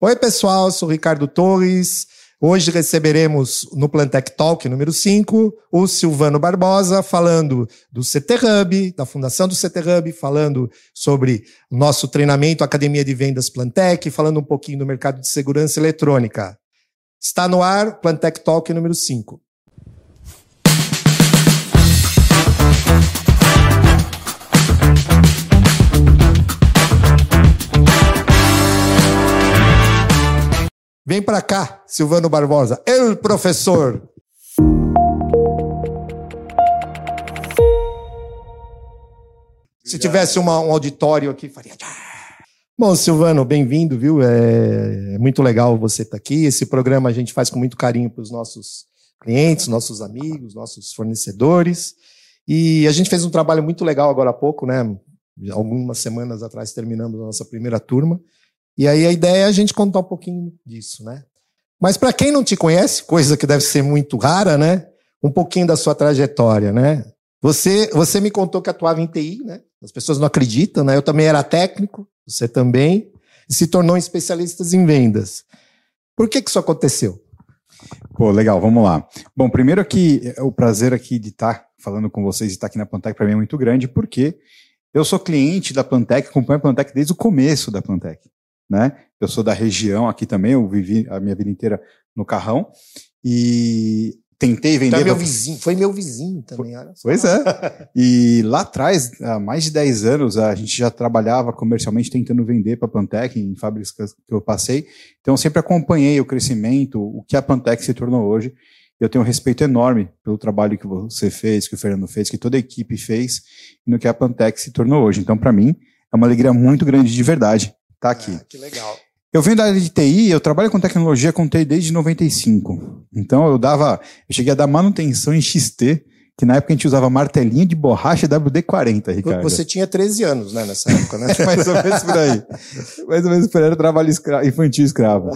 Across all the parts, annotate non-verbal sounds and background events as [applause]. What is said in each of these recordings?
Oi, pessoal, sou Ricardo Torres. Hoje receberemos no Plantec Talk número 5 o Silvano Barbosa falando do CT Hub, da fundação do CT Hub, falando sobre nosso treinamento Academia de Vendas Plantec, falando um pouquinho do mercado de segurança eletrônica. Está no ar Plantec Talk número 5. Vem para cá, Silvano Barbosa. Eu, professor. Se tivesse uma, um auditório aqui, faria. Bom, Silvano, bem-vindo, viu? É, é, muito legal você estar tá aqui. Esse programa a gente faz com muito carinho para os nossos clientes, nossos amigos, nossos fornecedores. E a gente fez um trabalho muito legal agora há pouco, né? Algumas semanas atrás terminamos a nossa primeira turma. E aí a ideia é a gente contar um pouquinho disso, né? Mas para quem não te conhece, coisa que deve ser muito rara, né? Um pouquinho da sua trajetória, né? Você, você me contou que atuava em TI, né? As pessoas não acreditam, né? Eu também era técnico, você também, e se tornou especialista em vendas. Por que que isso aconteceu? Pô, legal, vamos lá. Bom, primeiro aqui, o prazer aqui de estar falando com vocês e estar aqui na Plantec para mim é muito grande, porque eu sou cliente da Plantec, acompanho a Plantec desde o começo da Plantec né? Eu sou da região aqui também, eu vivi a minha vida inteira no Carrão e tentei vender. Então é meu vizinho, foi meu vizinho também, olha só. Pois é. [laughs] E lá atrás, há mais de 10 anos, a gente já trabalhava comercialmente tentando vender para a Pantec em fábricas que eu passei. Então eu sempre acompanhei o crescimento, o que a Pantec se tornou hoje. Eu tenho um respeito enorme pelo trabalho que você fez, que o Fernando fez, que toda a equipe fez, e no que a Pantec se tornou hoje. Então, para mim, é uma alegria muito grande de verdade Tá aqui. Ah, que legal. Eu venho da área de TI, eu trabalho com tecnologia com TI desde 95. Então eu dava, eu cheguei a dar manutenção em XT, que na época a gente usava martelinho de borracha WD-40, Ricardo. Você tinha 13 anos, né, nessa época, né? [laughs] Mais ou menos por aí. Mais ou menos por aí, era trabalho escravo, infantil escravo.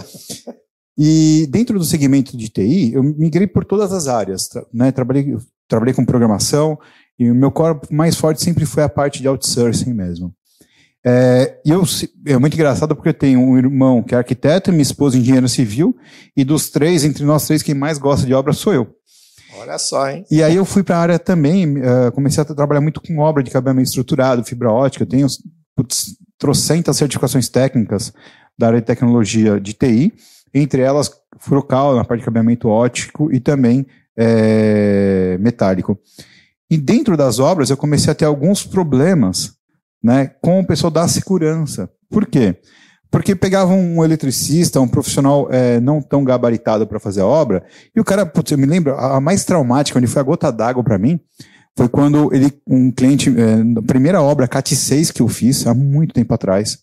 E dentro do segmento de TI, eu migrei por todas as áreas, né? Trabalhei, trabalhei com programação, e o meu corpo mais forte sempre foi a parte de outsourcing mesmo. É, eu, é muito engraçado porque eu tenho um irmão que é arquiteto, minha esposa engenheiro civil, e dos três, entre nós três, quem mais gosta de obra sou eu. Olha só, hein? E aí eu fui para a área também, uh, comecei a trabalhar muito com obra de cabeamento estruturado, fibra ótica, eu tenho putz, trocentas certificações técnicas da área de tecnologia de TI, entre elas Furocal, na parte de cabeamento ótico e também é, metálico. E dentro das obras eu comecei a ter alguns problemas né, com o pessoal da segurança. Por quê? Porque pegavam um eletricista, um profissional é, não tão gabaritado para fazer a obra, e o cara, putz, eu me lembro, a mais traumática, onde foi a gota d'água para mim, foi quando ele, um cliente, é, na primeira obra, CAT 6 que eu fiz, há muito tempo atrás,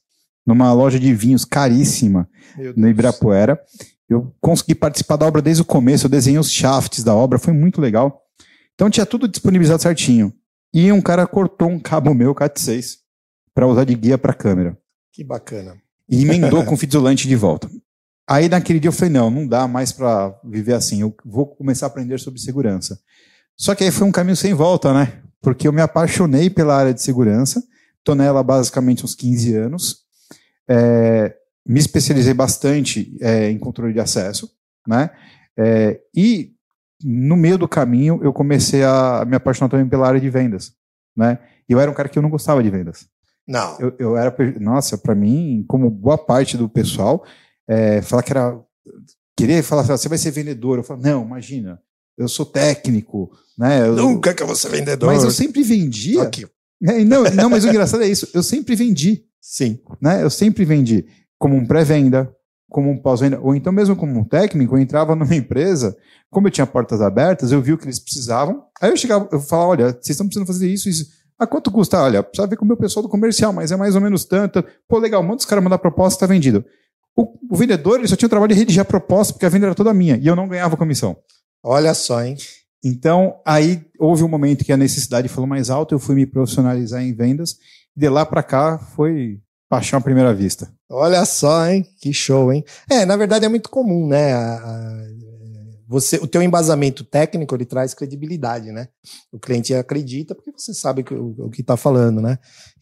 numa loja de vinhos caríssima, no Ibirapuera. Eu consegui participar da obra desde o começo, eu desenhei os shafts da obra, foi muito legal. Então tinha tudo disponibilizado certinho. E um cara cortou um cabo meu, CAT 6 para usar de guia para câmera. Que bacana. E emendou com [laughs] o fita isolante de volta. Aí naquele dia eu falei, não, não dá mais para viver assim, eu vou começar a aprender sobre segurança. Só que aí foi um caminho sem volta, né? Porque eu me apaixonei pela área de segurança, estou nela basicamente uns 15 anos, é, me especializei bastante é, em controle de acesso, né? É, e no meio do caminho eu comecei a me apaixonar também pela área de vendas, né? E eu era um cara que eu não gostava de vendas. Não. Eu, eu era. Nossa, para mim, como boa parte do pessoal, é, falar que era. Querer falar assim, você vai ser vendedor. Eu falo, não, imagina, eu sou técnico. Né? Eu, Nunca que eu vou ser vendedor. Mas eu sempre vendia. Aqui. É, não, não, mas o engraçado é isso. Eu sempre vendi. Sim. Né? Eu sempre vendi como um pré-venda, como um pós-venda, ou então mesmo como um técnico, eu entrava numa empresa, como eu tinha portas abertas, eu vi o que eles precisavam. Aí eu chegava, eu falava, olha, vocês estão precisando fazer isso, isso. A quanto custa? Olha, precisa ver com o meu pessoal do comercial, mas é mais ou menos tanto. Pô, legal, manda os caras mandar proposta, está vendido. O, o, vendedor ele só tinha o trabalho de redigir a proposta, porque a venda era toda minha, e eu não ganhava comissão. Olha só, hein? Então, aí houve um momento que a necessidade falou mais alto, eu fui me profissionalizar em vendas, e de lá para cá foi paixão à primeira vista. Olha só, hein? Que show, hein? É, na verdade é muito comum, né? A, a você, o teu embasamento técnico ele traz credibilidade, né? O cliente acredita porque você sabe que, o, o que está falando, né?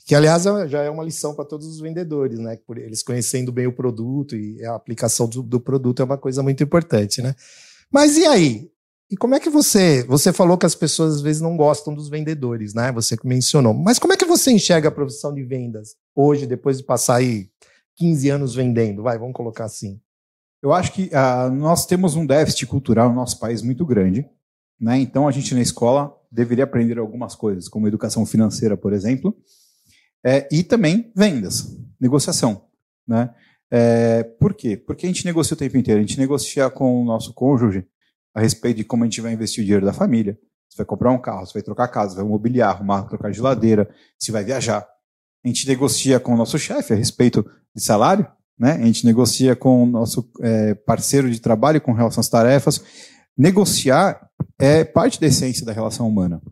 Que aliás é, já é uma lição para todos os vendedores, né? Por eles conhecendo bem o produto e a aplicação do, do produto é uma coisa muito importante, né? Mas e aí? E como é que você, você falou que as pessoas às vezes não gostam dos vendedores, né? Você mencionou. Mas como é que você enxerga a profissão de vendas hoje, depois de passar aí 15 anos vendendo? Vai, vamos colocar assim. Eu acho que uh, nós temos um déficit cultural no nosso país muito grande. Né? Então, a gente na escola deveria aprender algumas coisas, como educação financeira, por exemplo, é, e também vendas, negociação. Né? É, por quê? Porque a gente negocia o tempo inteiro. A gente negocia com o nosso cônjuge a respeito de como a gente vai investir o dinheiro da família. Você vai comprar um carro, você vai trocar casa, vai mobiliar, arrumar, trocar geladeira, se vai viajar. A gente negocia com o nosso chefe a respeito de salário, né? A gente negocia com o nosso é, parceiro de trabalho com relação às tarefas. Negociar é parte da essência da relação humana.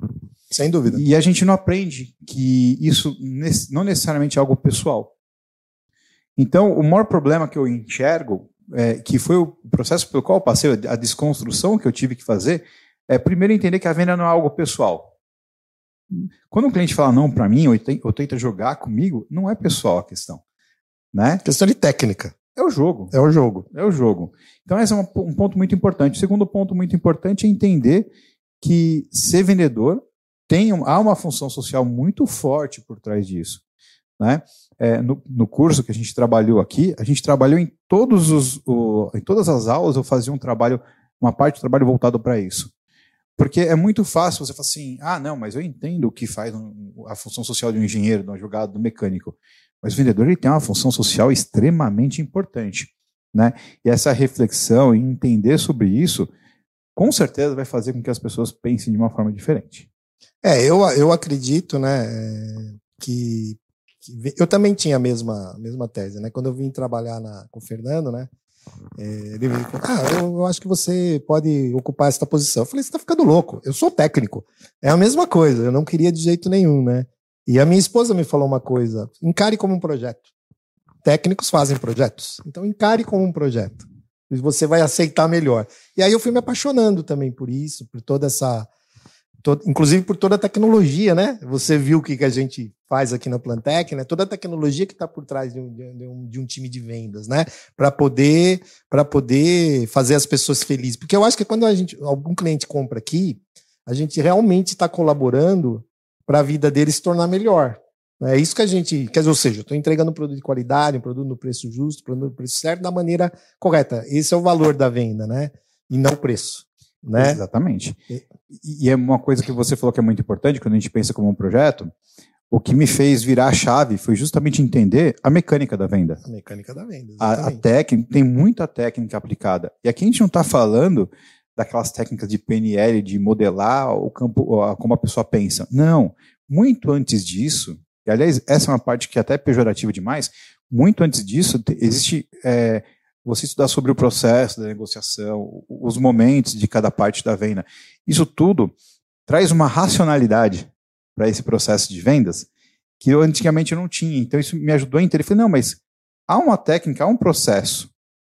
Sem dúvida. E a gente não aprende que isso não necessariamente é algo pessoal. Então, o maior problema que eu enxergo, é, que foi o processo pelo qual eu passei, a desconstrução que eu tive que fazer, é primeiro entender que a venda não é algo pessoal. Quando um cliente fala não para mim ou tenta jogar comigo, não é pessoal a questão. Né? Questão de técnica. É o jogo. É o jogo. É o jogo. Então, esse é um, um ponto muito importante. O segundo ponto muito importante é entender que ser vendedor tem há uma função social muito forte por trás disso. Né? É, no, no, curso que a gente trabalhou aqui, a gente trabalhou em todos os o, em todas as aulas, eu fazia um trabalho, uma parte do trabalho voltado para isso. Porque é muito fácil você falar assim, ah, não, mas eu entendo o que faz um, a função social de um engenheiro, de um advogado, do mecânico. Mas o vendedor ele tem uma função social extremamente importante. Né? E essa reflexão e entender sobre isso, com certeza vai fazer com que as pessoas pensem de uma forma diferente. É, eu, eu acredito, né, que, que eu também tinha a mesma, a mesma tese, né? Quando eu vim trabalhar na, com o Fernando, né, é, ele me falou, ah, eu, eu, acho que você pode ocupar essa posição. Eu falei, você tá ficando louco, eu sou técnico. É a mesma coisa, eu não queria de jeito nenhum, né? E a minha esposa me falou uma coisa: encare como um projeto. Técnicos fazem projetos. Então encare como um projeto. E você vai aceitar melhor. E aí eu fui me apaixonando também por isso, por toda essa. Todo, inclusive por toda a tecnologia, né? Você viu o que, que a gente faz aqui na Plantec, né? Toda a tecnologia que está por trás de um, de, um, de um, time de vendas, né? Para poder, poder fazer as pessoas felizes. Porque eu acho que quando a gente, algum cliente compra aqui, a gente realmente está colaborando para a vida dele se tornar melhor. É isso que a gente. Quer dizer, ou seja, estou entregando um produto de qualidade, um produto no preço justo, um produto no preço certo, da maneira correta. Esse é o valor da venda, né? E não o preço. Né? Exatamente. E, é uma coisa que você falou que é muito importante quando a gente pensa como um projeto. O que me fez virar a chave foi justamente entender a mecânica da venda. A mecânica da venda. A, a técnica, tem muita técnica aplicada. E aqui a gente não está falando daquelas técnicas de PNL, de modelar o campo, como a pessoa pensa. Não. Muito antes disso, e aliás, essa é uma parte que é até pejorativa demais, muito antes disso, existe é, você estudar sobre o processo da negociação, os momentos de cada parte da venda. Isso tudo traz uma racionalidade para esse processo de vendas que eu antigamente não tinha. Então isso me ajudou a entender. Eu falei, não, mas há uma técnica, há um processo,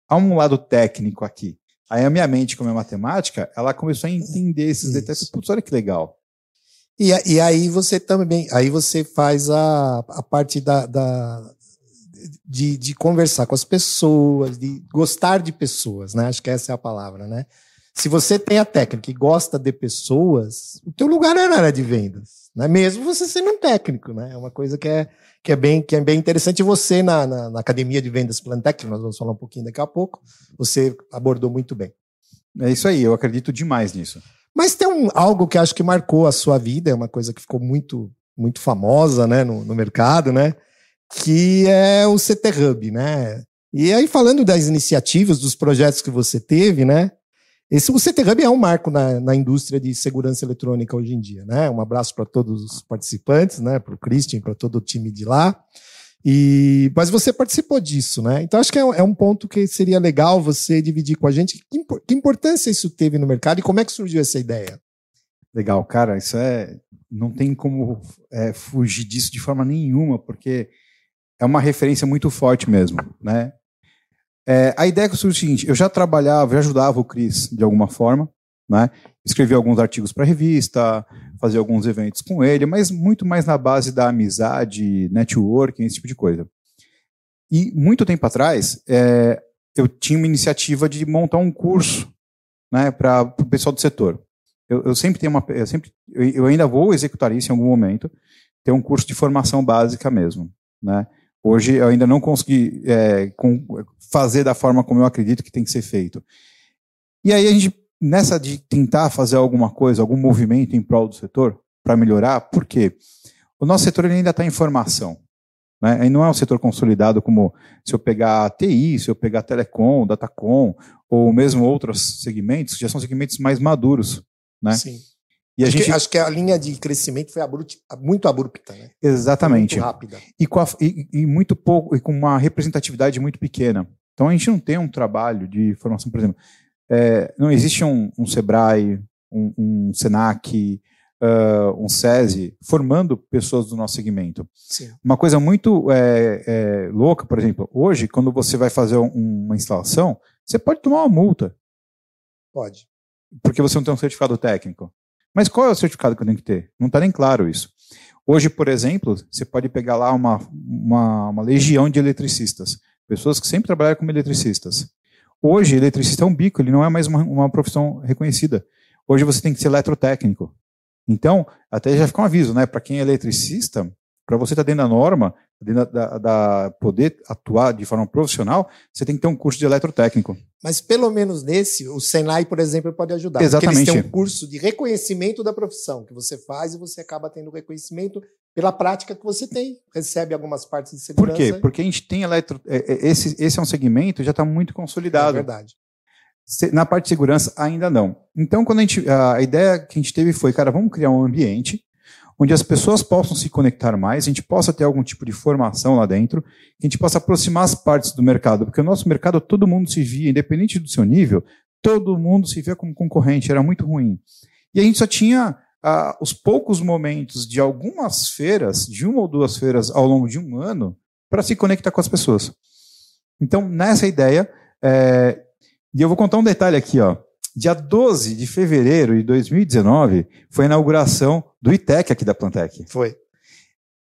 há um lado técnico aqui. Aí a minha mente, como é matemática, ela começou a entender esses detalhes. Putz, olha que legal. E, e aí você também, aí você faz a, a parte da, da de, de conversar com as pessoas, de gostar de pessoas, né? Acho que essa é a palavra, né? Se você tem a técnica e gosta de pessoas, o teu lugar é na área de vendas, né? Mesmo você sendo um técnico, né? É uma coisa que é, que é, bem, que é bem interessante. Você, na, na, na Academia de Vendas Plantec, nós vamos falar um pouquinho daqui a pouco, você abordou muito bem. É isso aí, eu acredito demais nisso. Mas tem um, algo que acho que marcou a sua vida, é uma coisa que ficou muito, muito famosa né, no, no mercado, né? Que é o CT Hub, né? E aí, falando das iniciativas, dos projetos que você teve, né? Esse, o CT Hub é um marco na, na indústria de segurança eletrônica hoje em dia, né? Um abraço para todos os participantes, né? Para o Christian, para todo o time de lá. E, mas você participou disso, né? Então acho que é, é, um ponto que seria legal você dividir com a gente. Que, que, importância isso teve no mercado e como é que surgiu essa ideia? Legal, cara, isso é. Não tem como é, fugir disso de forma nenhuma, porque é uma referência muito forte mesmo, né? É, a ideia é, é o seguinte: eu já trabalhava, já ajudava o Cris de alguma forma, né? Alguns artigos para revista, fazia alguns eventos com ele, mas muito mais na base da amizade, networking, esse tipo de coisa. E muito tempo atrás, é, eu tinha uma iniciativa de montar um curso né, para o pessoal do setor. Eu, eu, sempre tenho uma, eu sempre, eu ainda vou executar isso em algum momento, ter um curso de formação básica mesmo, né? Hoje eu ainda não consegui é, com, fazer da forma como eu acredito que tem que ser feito. E aí a gente, nessa de tentar fazer alguma coisa, algum movimento em prol do setor, para melhorar, por quê? O nosso setor ainda está em formação. Né? E não é um setor consolidado como se eu pegar TI, se eu pegar telecom, datacom, ou mesmo outros segmentos, já são segmentos mais maduros. Né? Sim. E acho, gente... que, acho, que, a linha de crescimento foi abrupt, muito abrupta, né? Exatamente. Muito rápida. E, com a, e, e, muito pouco, e com uma representatividade muito pequena. Então a gente não tem um trabalho de formação, por exemplo. É, não existe um, um Sebrae, um, um Senac, uh, um SESI formando pessoas do nosso segmento. Sim. Uma coisa muito é, é, louca, por exemplo, hoje, quando você vai fazer um, uma instalação, você pode tomar uma multa. Pode. Porque você não tem um certificado técnico. Mas qual é o certificado que eu tenho que ter? Não está nem claro isso. Hoje, por exemplo, você pode pegar lá uma, uma, uma, legião de eletricistas, pessoas que sempre trabalharam como eletricistas. Hoje, eletricista é um bico, ele não é mais uma, uma profissão reconhecida. Hoje você tem que ser eletrotécnico. Então, até já fica um aviso, né? Para quem é eletricista, para você estar tá dentro da norma, da, da, poder atuar de forma profissional, você tem que ter um curso de eletrotécnico. Mas pelo menos nesse, o Senai, por exemplo, pode ajudar. Exatamente. Porque eles têm um curso de reconhecimento da profissão que você faz e você acaba tendo reconhecimento pela prática que você tem. Recebe algumas partes de segurança. Por quê? Porque a gente tem eletro... É, é, esse, esse é um segmento já está muito consolidado. É verdade. Na parte de segurança, ainda não. Então, quando a, gente, a ideia que a gente teve foi, cara, vamos criar um ambiente onde as pessoas possam se conectar mais, a gente possa ter algum tipo de formação lá dentro, que a gente possa aproximar as partes do mercado, porque o nosso mercado todo mundo se via, independente do seu nível, todo mundo se via como concorrente, era muito ruim. E a gente só tinha ah, os poucos momentos de algumas feiras, de uma ou duas feiras ao longo de um ano, para se conectar com as pessoas. Então, nessa ideia, é, e eu vou contar um detalhe aqui, ó. Dia 12 de fevereiro de 2019 foi a inauguração do ITEC aqui da Plantec. Foi.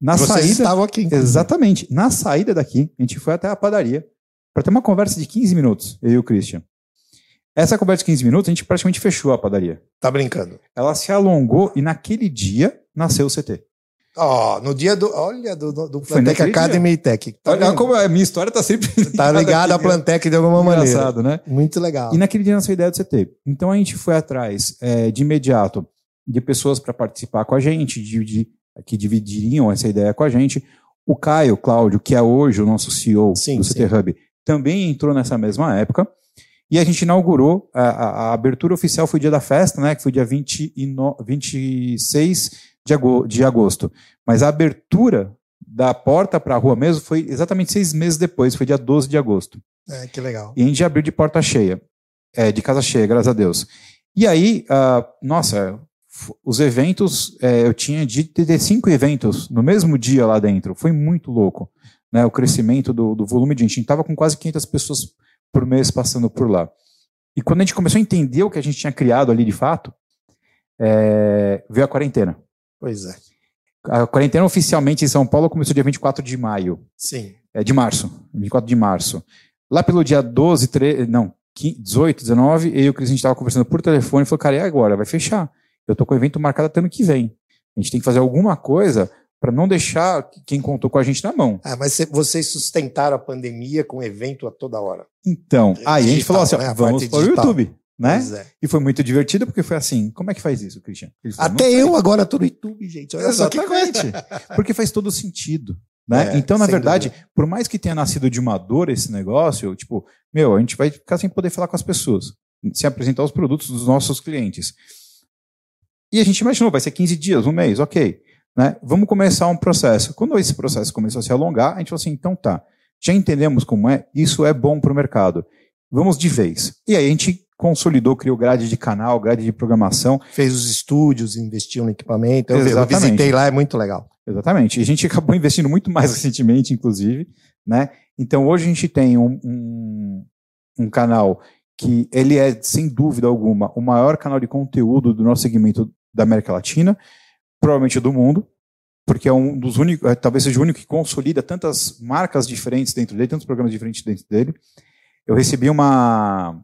Na Vocês saída, estavam aqui. Exatamente. Na saída daqui, a gente foi até a padaria para ter uma conversa de 15 minutos, eu e o Christian. Essa conversa de 15 minutos, a gente praticamente fechou a padaria. Tá brincando. Ela se alongou e naquele dia nasceu o CT. Ó, oh, no dia do. Olha, do, do, Plantec Academy Tech. Tá olha como a minha história tá sempre. Tá ligada à Plantec de alguma Engraçado, maneira. né? Muito legal. E naquele dia nasceu a ideia do CT. Então a gente foi atrás é, de imediato de pessoas para participar com a gente, de, de, que dividiriam essa ideia com a gente. O Caio Cláudio, que é hoje o nosso CEO sim, do CT sim. Hub, também entrou nessa mesma época. E a gente inaugurou, a, a, a abertura oficial foi o dia da festa, né? Que foi dia 20 e no, 26 de agosto. Mas a abertura da porta para a rua mesmo foi exatamente seis meses depois, foi dia 12 de agosto. É, que legal. E a gente abriu de porta cheia, é, de casa cheia, graças a Deus. E aí, uh, nossa, os eventos, é, eu tinha de ter cinco eventos no mesmo dia lá dentro, foi muito louco. Né, o crescimento do, do volume de gente. A gente estava com quase 500 pessoas por mês passando por lá. E quando a gente começou a entender o que a gente tinha criado ali de fato, é, veio a quarentena. Pois é. A quarentena oficialmente em São Paulo começou dia 24 de maio. Sim. É de março. 24 de março. Lá pelo dia 12, 13, não, 18, 19, eu e o Cris, a gente estava conversando por telefone e falou, cara, e agora? Vai fechar. Eu tô com o evento marcado até ano que vem. A gente tem que fazer alguma coisa para não deixar quem contou com a gente na mão. Ah, mas vocês sustentaram a pandemia com evento a toda hora. Então, aí a gente falou assim, né? vamos para o YouTube né? É. E foi muito divertido porque foi assim, como é que faz isso, Christian? Falou, Até eu agora tô no YouTube, gente. Olha Exatamente. só que coisa. porque faz todo sentido. Né? É, então, na verdade, dúvida. por mais que tenha nascido de uma dor esse negócio, tipo, meu, a gente vai ficar sem poder falar com as pessoas, sem apresentar os produtos dos nossos clientes. E a gente imaginou, vai ser 15 dias, um mês, ok. Né? Vamos começar um processo. Quando esse processo começou a se alongar, a gente falou assim, então tá, já entendemos como é, isso é bom para o mercado. Vamos de vez. E aí a gente consolidou, criou grade de canal, grade de programação. Fez os estúdios, investiu no equipamento. Eu, eu visitei lá, é muito legal. Exatamente. E a gente [laughs] acabou investindo muito mais recentemente, inclusive. Né? Então hoje a gente tem um, um, um canal que ele é, sem dúvida alguma, o maior canal de conteúdo do nosso segmento da América Latina, provavelmente do mundo, porque é um dos únicos, é, talvez seja o único que consolida tantas marcas diferentes dentro dele, tantos programas diferentes dentro dele. Eu recebi uma,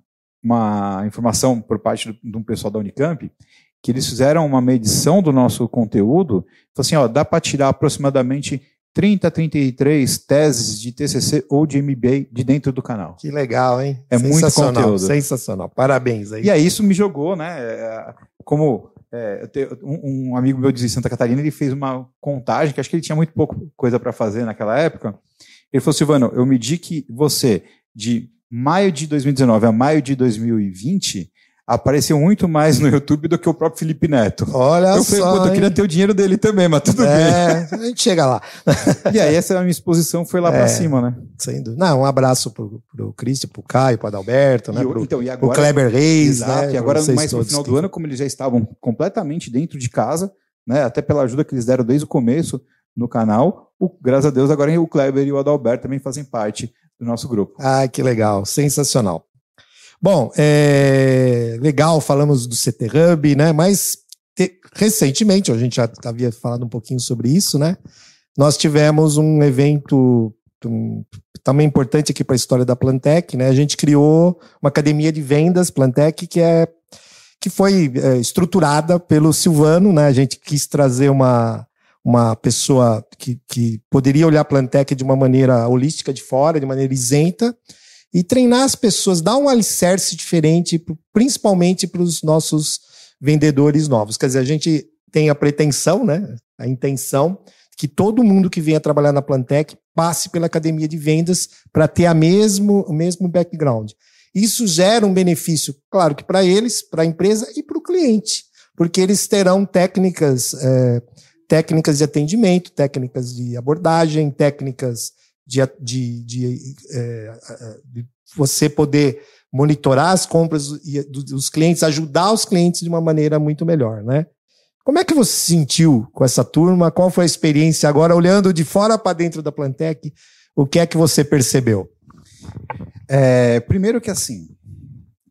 uma informação por parte de um pessoal da Unicamp que eles fizeram uma medição do nosso conteúdo, falou assim, ó, dá para tirar aproximadamente 30, 33 teses de TCC ou de MBA de dentro do canal. Que legal, hein? É muito conteúdo. Sensacional. Parabéns aí. E aí isso me jogou, né? É, como é, um, um, amigo meu de Santa Catarina, ele fez uma contagem, que acho que ele tinha muito pouco coisa para fazer naquela época. Ele falou, Silvano, eu medi que você, de maio de 2019 a maio de 2020, apareceu muito mais no YouTube do que o próprio Felipe Neto. Olha eu falei, só. eu queria ter o dinheiro dele também, mas tudo é, bem. A gente chega lá. [laughs] e aí, essa minha exposição foi lá é, para cima, né? Sem dúvida. Não, um abraço pro, pro Cristian, pro Caio, pro Adalberto, né? E, pro, então, e agora, pro Kleber Reis, exato, né? E agora, mais no final que... do ano, como eles já estavam completamente dentro de casa, né? Até pela ajuda que eles deram desde o começo no canal, o, graças a Deus, agora o Kleber e o Adalberto também fazem parte do nosso grupo. Ah, que legal, sensacional. Bom, é legal, falamos do CT Hub, né? Mas te, recentemente, a gente já havia falado um pouquinho sobre isso, né? Nós tivemos um evento um, também importante aqui para a história da Plantec, né? A gente criou uma academia de vendas Plantec que é que foi é, estruturada pelo Silvano, né? A gente quis trazer uma uma pessoa que, que poderia olhar a Plantec de uma maneira holística de fora, de maneira isenta, e treinar as pessoas, dar um alicerce diferente, principalmente para os nossos vendedores novos. Quer dizer, a gente tem a pretensão, né, a intenção que todo mundo que venha trabalhar na Plantec passe pela academia de vendas para ter a mesmo, o mesmo background. Isso gera um benefício, claro que para eles, para a empresa e para o cliente, porque eles terão técnicas, é, técnicas de atendimento, técnicas de abordagem, técnicas de, de, de, é, de você poder monitorar as compras dos clientes, ajudar os clientes de uma maneira muito melhor, né? Como é que você se sentiu com essa turma? Qual foi a experiência agora, olhando de fora para dentro da Plantec? O que é que você percebeu? É, primeiro que assim,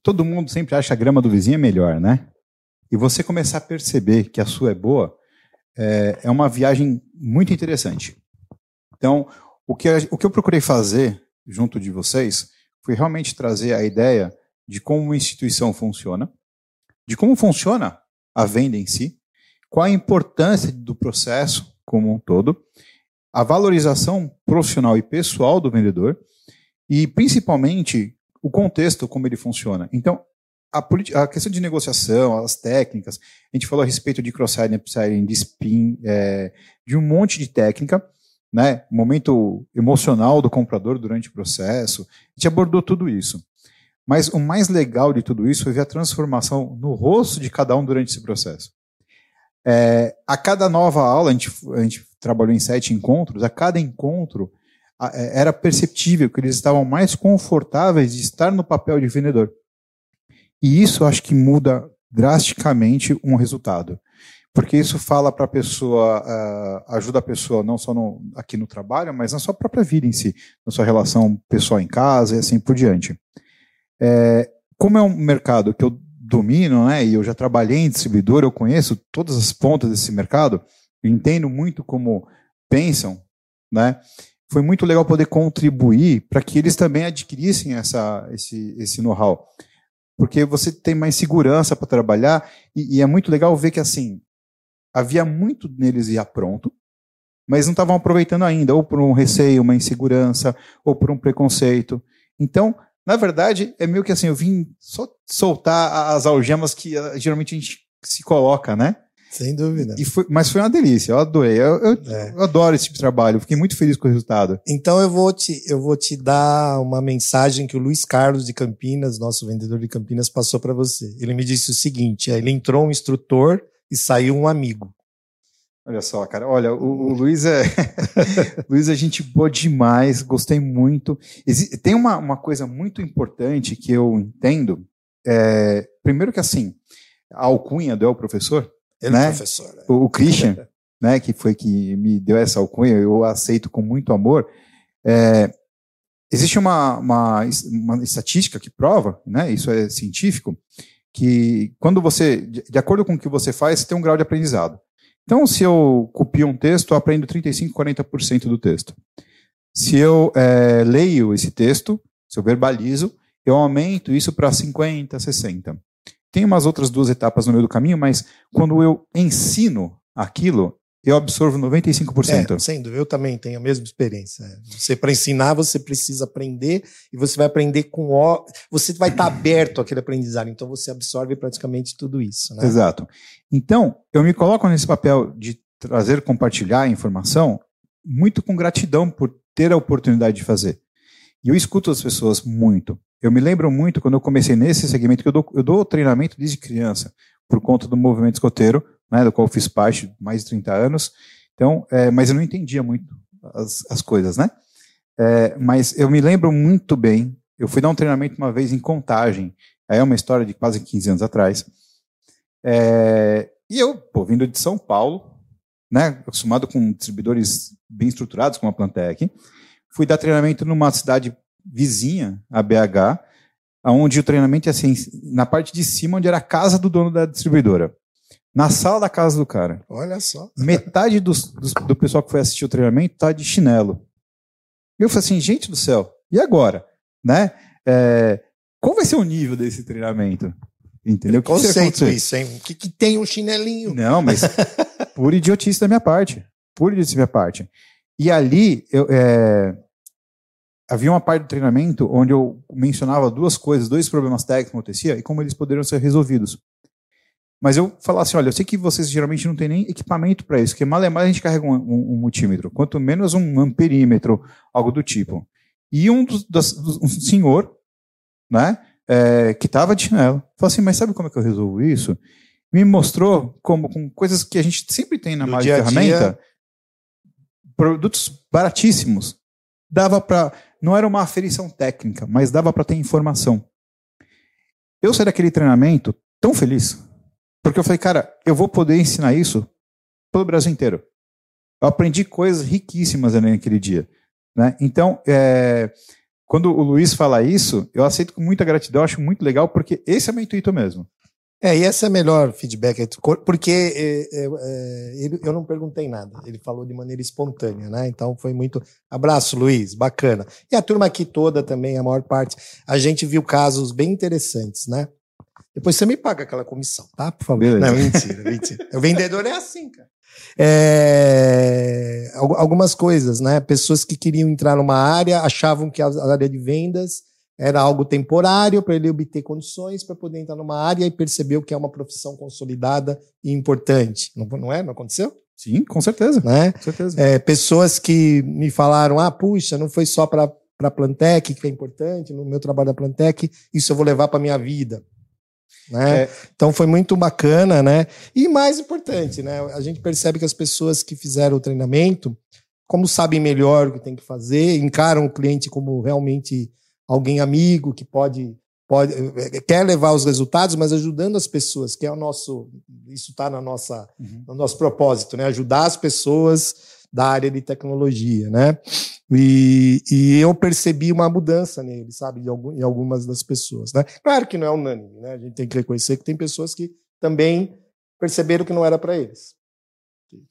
todo mundo sempre acha a grama do vizinho é melhor, né? E você começar a perceber que a sua é boa é, é uma viagem muito interessante. Então, o que, o que eu procurei fazer junto de vocês foi realmente trazer a ideia de como uma instituição funciona, de como funciona a venda em si, qual a importância do processo como um todo, a valorização profissional e pessoal do vendedor e, principalmente, o contexto como ele funciona. Então, a, a questão de negociação, as técnicas, a gente falou a respeito de cross-selling, upselling, de spin, é, de um monte de técnica, né, momento emocional do comprador durante o processo. A gente abordou tudo isso. Mas o mais legal de tudo isso foi ver a transformação no rosto de cada um durante esse processo. É, a cada nova aula, a gente, a gente trabalhou em sete encontros, a cada encontro a, é, era perceptível que eles estavam mais confortáveis de estar no papel de vendedor. E isso acho que muda drasticamente um resultado porque isso fala para a pessoa, uh, ajuda a pessoa não só no, aqui no trabalho, mas na sua própria vida em si, na sua relação pessoal em casa e assim por diante. É, como é um mercado que eu domino, né, e eu já trabalhei em distribuidor, eu conheço todas as pontas desse mercado, entendo muito como pensam, né, foi muito legal poder contribuir para que eles também adquirissem essa, esse, esse know-how. Porque você tem mais segurança para trabalhar e, e, é muito legal ver que, assim, havia muito neles já pronto, mas não estavam aproveitando ainda, ou por um receio, uma insegurança, ou por um preconceito. Então, na verdade, é meio que assim, eu vim só soltar as algemas que uh, geralmente a gente se coloca, né? Sem dúvida. Foi, mas foi uma delícia, eu adorei. Eu, eu, é. eu, adoro esse tipo de trabalho, fiquei muito feliz com o resultado. Então eu vou, te, eu vou te dar uma mensagem que o Luiz Carlos de Campinas, nosso vendedor de Campinas, passou para você. Ele me disse o seguinte: ele entrou um instrutor e saiu um amigo. Olha só, cara. Olha, o, o Luiz é. [laughs] Luiz é gente boa demais, gostei muito. Tem uma, uma coisa muito importante que eu entendo. É, primeiro que assim, a alcunha do El Professor. Ele né? é professor. É. O, o Christian, [laughs] né, que foi que me deu essa alcunha, eu aceito com muito amor. É, existe uma, uma, uma estatística que prova, né, isso é científico, que quando você, de acordo com o que você faz, você tem um grau de aprendizado. Então, se eu copio um texto, eu aprendo 35, 40% do texto. Se eu é, leio esse texto, se eu verbalizo, eu aumento isso para 50, 60. Tem umas outras duas etapas no meio do caminho, mas quando eu ensino aquilo, eu absorvo 95%. É, sem dúvida, eu também tenho a mesma experiência. Você, para ensinar, você precisa aprender e você vai aprender com o. Você vai estar aberto àquele aprendizado, então você absorve praticamente tudo isso. Né? Exato. Então, eu me coloco nesse papel de trazer, compartilhar a informação, muito com gratidão por ter a oportunidade de fazer. E eu escuto as pessoas muito. Eu me lembro muito quando eu comecei nesse segmento, que eu dou, eu dou treinamento desde criança, por conta do movimento escoteiro né, do qual fiz parte mais de 30 anos. Então, é, mas eu não entendia muito as, as coisas, né? É, mas eu me lembro muito bem. Eu fui dar um treinamento uma vez em Contagem. É uma história de quase 15 anos atrás. É, e eu, pô, vindo de São Paulo, né, acostumado com distribuidores bem estruturados como a Plantec, fui dar treinamento numa cidade vizinha, a BH, onde o treinamento ia assim, na parte de cima, onde era a casa do dono da distribuidora na sala da casa do cara. Olha só. Metade dos, dos, do pessoal que foi assistir o treinamento tá de chinelo. E eu falei assim, gente do céu, e agora? Né? É, qual vai ser o nível desse treinamento? Entendeu? Que Conceito que isso, hein? Que, que tem um chinelinho. Não, mas por idiotice da minha parte. Por idiotice da minha parte. E ali, eu, é, havia uma parte do treinamento onde eu mencionava duas coisas, dois problemas técnicos que acontecia e como eles poderiam ser resolvidos. Mas eu falar assim, olha, eu sei que vocês geralmente não têm nem equipamento para isso, porque mal é mal a gente carrega um, um, um, multímetro, quanto menos um amperímetro, algo do tipo. E um, dos, um senhor, né, é, que estava de chinelo, falou assim, mas sabe como é que eu resolvo isso? Me mostrou como, com coisas que a gente sempre tem na de ferramenta, produtos baratíssimos. Dava para, não era uma aferição técnica, mas dava para ter informação. Eu saí daquele treinamento tão feliz, porque eu falei, cara, eu vou poder ensinar isso pelo Brasil inteiro. Eu aprendi coisas riquíssimas ali naquele dia. Né? Então, é, quando o Luiz fala isso, eu aceito com muita gratidão, acho muito legal, porque esse é o meu intuito mesmo. É, e esse é o melhor feedback, porque é, é, é, ele, eu não perguntei nada, ele falou de maneira espontânea, né? Então foi muito. Abraço, Luiz, bacana. E a turma aqui toda também, a maior parte, a gente viu casos bem interessantes, né? Depois você me paga aquela comissão, tá? Por favor. Beleza. Não, mentira, mentira. O vendedor é assim, cara. É, algumas coisas, né? Pessoas que queriam entrar numa área achavam que a área de vendas era algo temporário para ele obter condições para poder entrar numa área e percebeu que é uma profissão consolidada e importante. Não, não é? Não aconteceu? Sim, com certeza. Né? Com certeza. É, pessoas que me falaram: ah, puxa, não foi só para a Plantec que é importante, no meu trabalho da Plantec, isso eu vou levar para minha vida. Né? É. Então foi muito bacana, né? E mais importante, né? A gente percebe que as pessoas que fizeram o treinamento, como sabem melhor o que tem que fazer, encaram o cliente como realmente alguém amigo que pode pode quer levar os resultados, mas ajudando as pessoas, que é o nosso isso está na nossa uhum. no nosso propósito, né? Ajudar as pessoas da área de tecnologia, né? E, e eu percebi uma mudança nele, sabe, de algum, em algumas das pessoas, né? Claro que não é unânime, né? A gente tem que reconhecer que tem pessoas que também perceberam que não era para eles.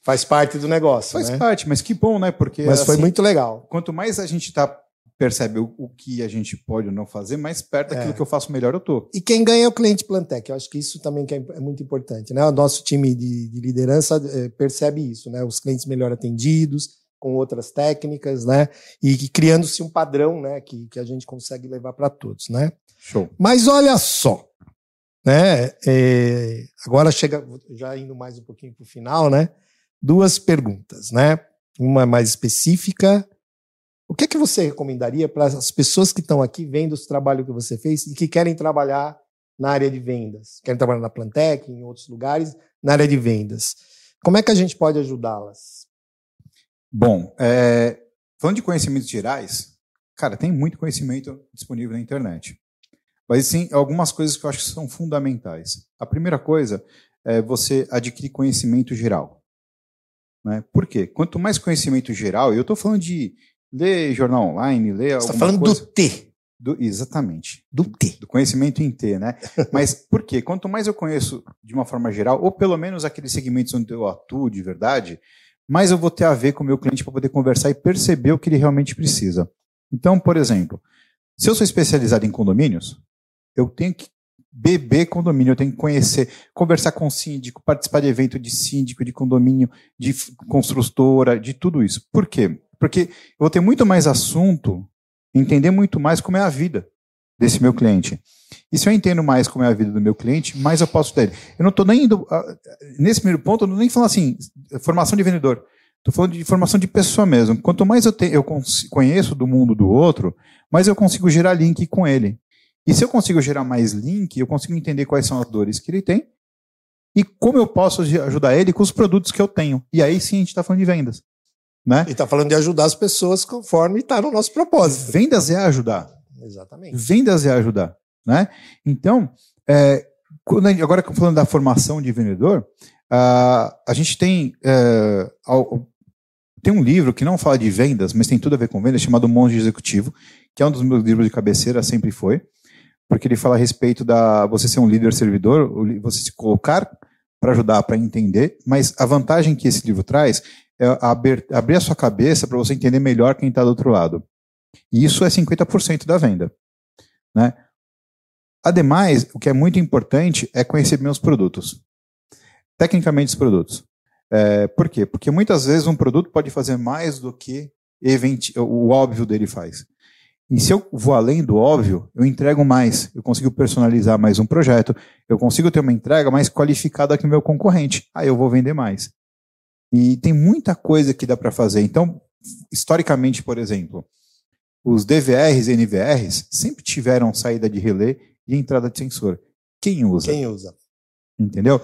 Faz parte do negócio, Faz né? parte, mas que bom, né? Porque mas assim, foi muito legal. Quanto mais a gente está percebe o, o, que a gente pode ou não fazer, mais perto daquilo é. que eu faço melhor eu tô. E quem ganha é o cliente Plantec. Eu acho que isso também que é, é muito importante. Né? O nosso time de, de liderança é, percebe isso, né? Os clientes melhor atendidos, com outras técnicas, né? E criando-se um padrão, né? Que, que a gente consegue levar para todos, né? Show. Mas olha só, né? É, agora chega, já indo mais um pouquinho para o final, né? Duas perguntas, né? Uma mais específica o que, é que você recomendaria para as pessoas que estão aqui vendo o trabalho que você fez e que querem trabalhar na área de vendas? Querem trabalhar na Plantec, em outros lugares, na área de vendas. Como é que a gente pode ajudá-las? Bom, é, falando de conhecimentos gerais, cara, tem muito conhecimento disponível na internet. Mas sim, algumas coisas que eu acho que são fundamentais. A primeira coisa é você adquirir conhecimento geral. Né? Por quê? Quanto mais conhecimento geral, eu estou falando de lê jornal online, lê Você está falando coisa. do T. Do, exatamente. Do T. Do conhecimento em T, né? [laughs] Mas por quê? Quanto mais eu conheço de uma forma geral, ou pelo menos aqueles segmentos onde eu atuo de verdade, mais eu vou ter a ver com o meu cliente para poder conversar e perceber o que ele realmente precisa. Então, por exemplo, se eu sou especializado em condomínios, eu tenho que beber condomínio, eu tenho que conhecer, conversar com síndico, participar de evento de síndico, de condomínio, de construtora, de tudo isso. Por quê? Porque eu vou ter muito mais assunto, entender muito mais como é a vida desse meu cliente. E se eu entendo mais como é a vida do meu cliente, mais eu posso ter. Eu não estou nem indo. Ah, nesse primeiro ponto, eu não nem falando assim, formação de vendedor. Estou falando de formação de pessoa mesmo. Quanto mais eu, te, eu conheço do mundo do outro, mais eu consigo gerar link com ele. E se eu consigo gerar mais link, eu consigo entender quais são as dores que ele tem e como eu posso ajudar ele com os produtos que eu tenho. E aí sim a gente está falando de vendas. Né? E está falando de ajudar as pessoas conforme está no nosso propósito. Vendas é ajudar. Exatamente. Vendas é ajudar. Né? Então, é, agora falando da formação de vendedor, uh, a gente tem, uh, tem um livro que não fala de vendas, mas tem tudo a ver com vendas, chamado Monge Executivo, que é um dos meus livros de cabeceira, sempre foi, porque ele fala a respeito da você ser um líder servidor, você se colocar para ajudar, para entender, mas a vantagem que esse livro traz é abrir, abrir a sua cabeça para você entender melhor quem está do outro lado. E isso é 50% da venda. Né? Ademais, o que é muito importante é conhecer meus produtos. Tecnicamente, os produtos. É, por quê? Porque muitas vezes um produto pode fazer mais do que o óbvio dele faz. E se eu vou além do óbvio, eu entrego mais, eu consigo personalizar mais um projeto, eu consigo ter uma entrega mais qualificada que o meu concorrente. Aí eu vou vender mais. E tem muita coisa que dá para fazer. Então, historicamente, por exemplo, os DVRs e NVRs sempre tiveram saída de relé e entrada de sensor. Quem usa? Quem usa? Entendeu?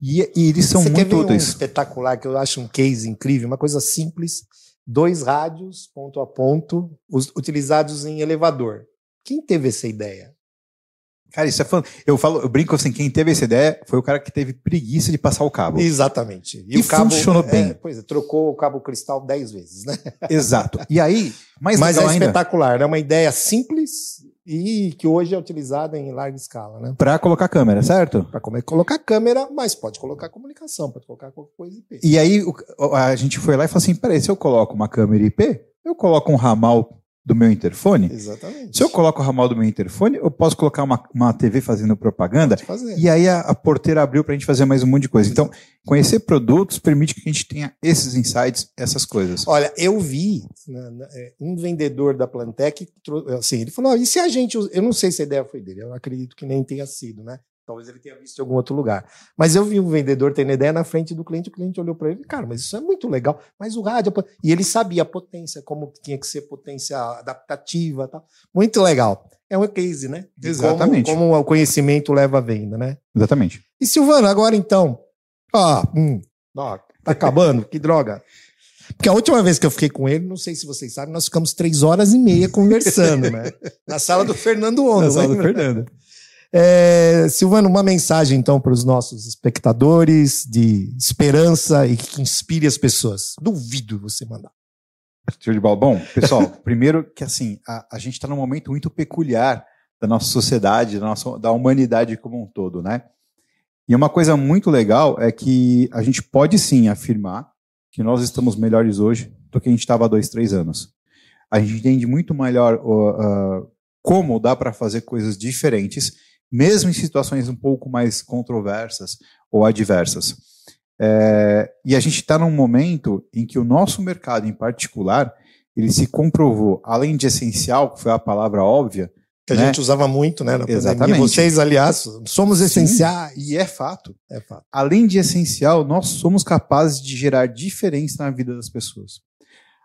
E, e eles são Você muito quer ver úteis. um espetacular que eu acho um case incrível, uma coisa simples, dois rádios ponto a ponto utilizados em elevador. Quem teve essa ideia? Cara, isso é fã. Eu falo, eu brinco assim, quem teve essa ideia foi o cara que teve preguiça de passar o cabo. Exatamente. E, e o cabo funcionou é, bem. Pois é, trocou o cabo cristal dez vezes, né? Exato. E aí, mais Mas é ainda, espetacular, é uma ideia simples e que hoje é utilizada em larga escala, né? para colocar câmera, certo? Para colocar câmera, mas pode colocar comunicação, pode colocar qualquer coisa IP. E aí a gente foi lá e falou assim: peraí, se eu coloco uma câmera IP, eu coloco um ramal do meu interfone. Exatamente. Se eu coloco o ramal do meu interfone, eu posso colocar uma, uma TV fazendo propaganda. E aí a, a porteira abriu para a gente fazer mais um monte de coisa. Então, conhecer produtos permite que a gente tenha esses insights, essas coisas. Olha, eu vi né, né, é, um vendedor da Plantec, assim, ele falou: "Ó, e se a gente. Eu não sei se a ideia foi dele, eu acredito que nem tenha sido, né? Talvez ele tenha visto em algum outro lugar. Mas eu vi um vendedor tendo ideia na frente do cliente, o cliente olhou para ele, cara, mas isso é muito legal. Mas o rádio. po-" E ele sabia a potência, como tinha que ser potência adaptativa e tal. Muito legal. É um case, né? De Exatamente. Como, como o conhecimento leva à venda, né? Exatamente. E Silvano, agora então. Ah, hum, ó, tá [laughs] acabando, que droga. Porque a última vez que eu fiquei com ele, não sei se vocês sabem, nós ficamos três horas e meia conversando, né? [laughs] Na sala do Fernando Onda. lembra? Fernando. É, Silvano, uma mensagem então para os nossos espectadores de esperança e que inspire as pessoas. Duvido você mandar. Show de bola. Bom, pessoal, [laughs] primeiro que assim, a, a gente está num momento muito peculiar da nossa sociedade, da, nossa, da humanidade como um todo, né? E uma coisa muito legal é que a gente pode sim afirmar que nós estamos melhores hoje do que a gente estava há dois, três anos. A gente entende muito melhor ó, ah, como dá para fazer coisas diferentes, mesmo em situações um pouco mais controversas ou adversas. É, e a gente está num momento em que o nosso mercado, em particular, ele se comprovou, além de essencial, que foi a palavra óbvia, Que a Né? gente usava muito, né? Exatamente. Vocês, aliás, somos essenciais. e é fato. É fato. Além de essencial, nós somos capazes de gerar diferença na vida das pessoas.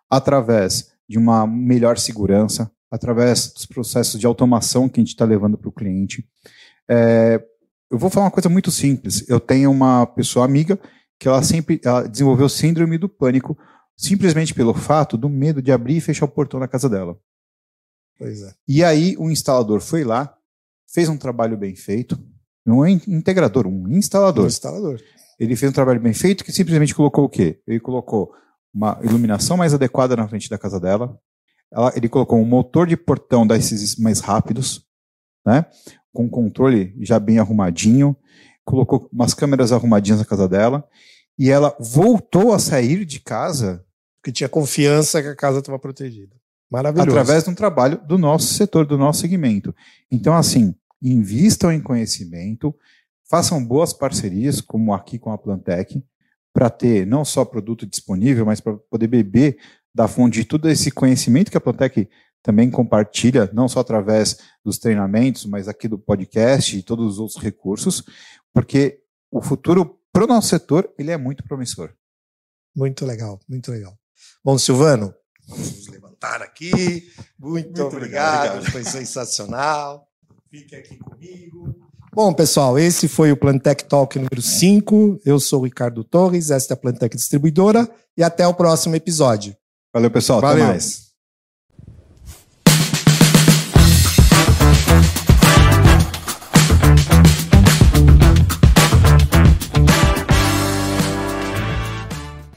Através de uma melhor segurança, através dos processos de automação que a gente está levando para o cliente. É, eu vou falar uma coisa muito simples. Eu tenho uma pessoa amiga que ela sempre ela desenvolveu síndrome do pânico simplesmente pelo fato do medo de abrir e fechar o portão da casa dela. Pois é. E aí o instalador foi lá, fez um trabalho bem feito, não é in- integrador, um Do instalador. instalador. Ele fez um trabalho bem feito que simplesmente colocou o quê? Ele colocou uma iluminação mais adequada na frente da casa dela. Ela, ele colocou um motor de portão desses mais rápidos, né? Com controle já bem arrumadinho, colocou umas câmeras arrumadinhas na casa dela, e ela voltou a sair de casa. Porque tinha confiança que a casa estava protegida. Maravilhoso. Através de um trabalho do nosso setor, do nosso segmento. Então, assim, invistam em conhecimento, façam boas parcerias, como aqui com a Plantec, para ter não só produto disponível, mas para poder beber da fonte de todo esse conhecimento que a Plantec também compartilha, não só através dos treinamentos, mas aqui do podcast e todos os outros recursos, porque o futuro para o nosso setor ele é muito promissor. Muito legal, muito legal. Bom, Silvano, vamos nos levantar aqui. Muito, muito obrigado, obrigado, foi sensacional. Fique aqui comigo. Bom, pessoal, esse foi o Plantec Talk número 5. Eu sou o Ricardo Torres, esta é a Plantec Distribuidora e até o próximo episódio. Valeu, pessoal. Valeu. Até mais.